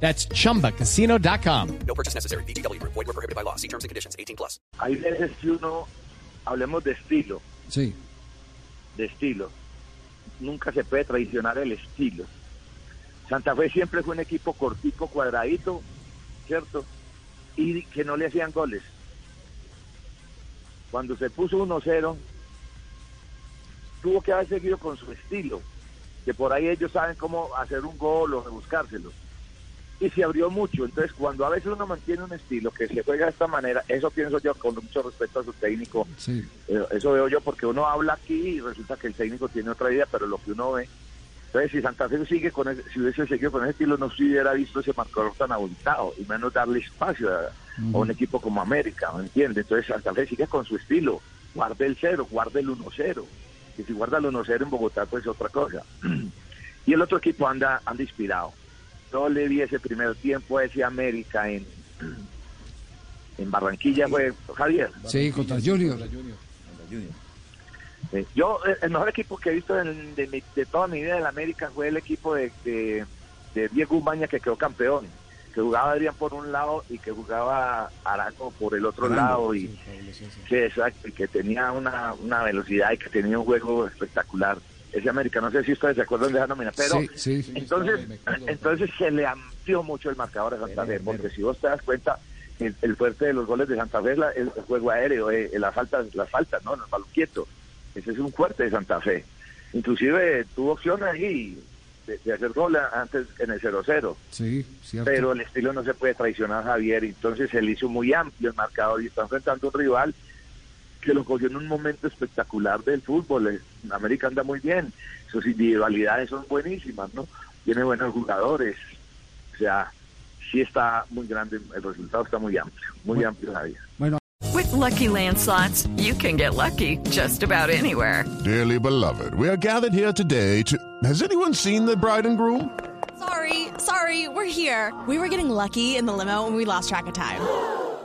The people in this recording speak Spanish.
That's chumbacasino.com. No purchase necessary. BGW. Void were prohibited by law. See terms and conditions. 18 plus. Hay veces que uno, hablemos de estilo, Sí. de estilo. Nunca se puede traicionar el estilo. Santa Fe siempre fue un equipo cortico, cuadradito, ¿cierto? Y que no le hacían goles. Cuando se puso 1-0, tuvo que haber seguido con su estilo, que por ahí ellos saben cómo hacer un gol o buscárselo. Y se abrió mucho, entonces cuando a veces uno mantiene un estilo que se juega de esta manera, eso pienso yo con mucho respeto a su técnico, Sí. eh, Eso veo yo porque uno habla aquí y resulta que el técnico tiene otra idea, pero lo que uno ve. Entonces, si Santa Fe sigue con ese- si hubiese seguido con ese estilo, no se hubiera visto ese marcador tan abultado y menos darle espacio a, a un equipo como América, ¿me entiendes? Entonces, Santa Fe sigue con su estilo. Guarde el cero, guarde el 1-0. Y si guarda el 1-0 en Bogotá, pues es otra cosa. y el otro equipo anda, anda inspirado. Yo le vi ese primer tiempo a ese América en, en Barranquilla, fue Javier. Sí, contra Junior. Sí. Yo, eh, el mejor equipo que he visto en- de, mi- de toda mi vida en la América fue el equipo de, de, de Diego Umaña que quedó campeón, que jugaba Adrián por un lado y que jugaba Arango por el otro lado y que, exacto, y que tenía una, una velocidad y que tenía un juego espectacular. Ese América, no sé si ustedes se acuerdan de esa nómina, pero Sí, sí. entonces, entonces se le amplió mucho el marcador a Santa Fe, porque si vos te das cuenta, el, el fuerte de los goles de Santa Fe es la- el, el juego aéreo, eh, las faltas, las faltas, ¿no? El balón quieto. Ese es un fuerte de Santa Fe. Inclusive tuvo opción ahí de, de hacer gol antes en el 0-0, Sí, cierto. pero el estilo no se puede traicionar Javier, entonces él hizo muy amplio el marcador y está enfrentando a un rival que lo cogió en un momento espectacular del fútbol. Eh, América anda muy bien, sus individualidades son buenísimas, ¿no? Tiene buenos jugadores, o sea, sí está muy grande, el resultado está muy amplio, muy amplio Javier. Bueno, With Lucky Land slots, you can get lucky just about anywhere. Dearly beloved, we are gathered here today to. Has anyone seen the bride and groom? Sorry, sorry, we're here. We were getting lucky in the limo and we lost track of time.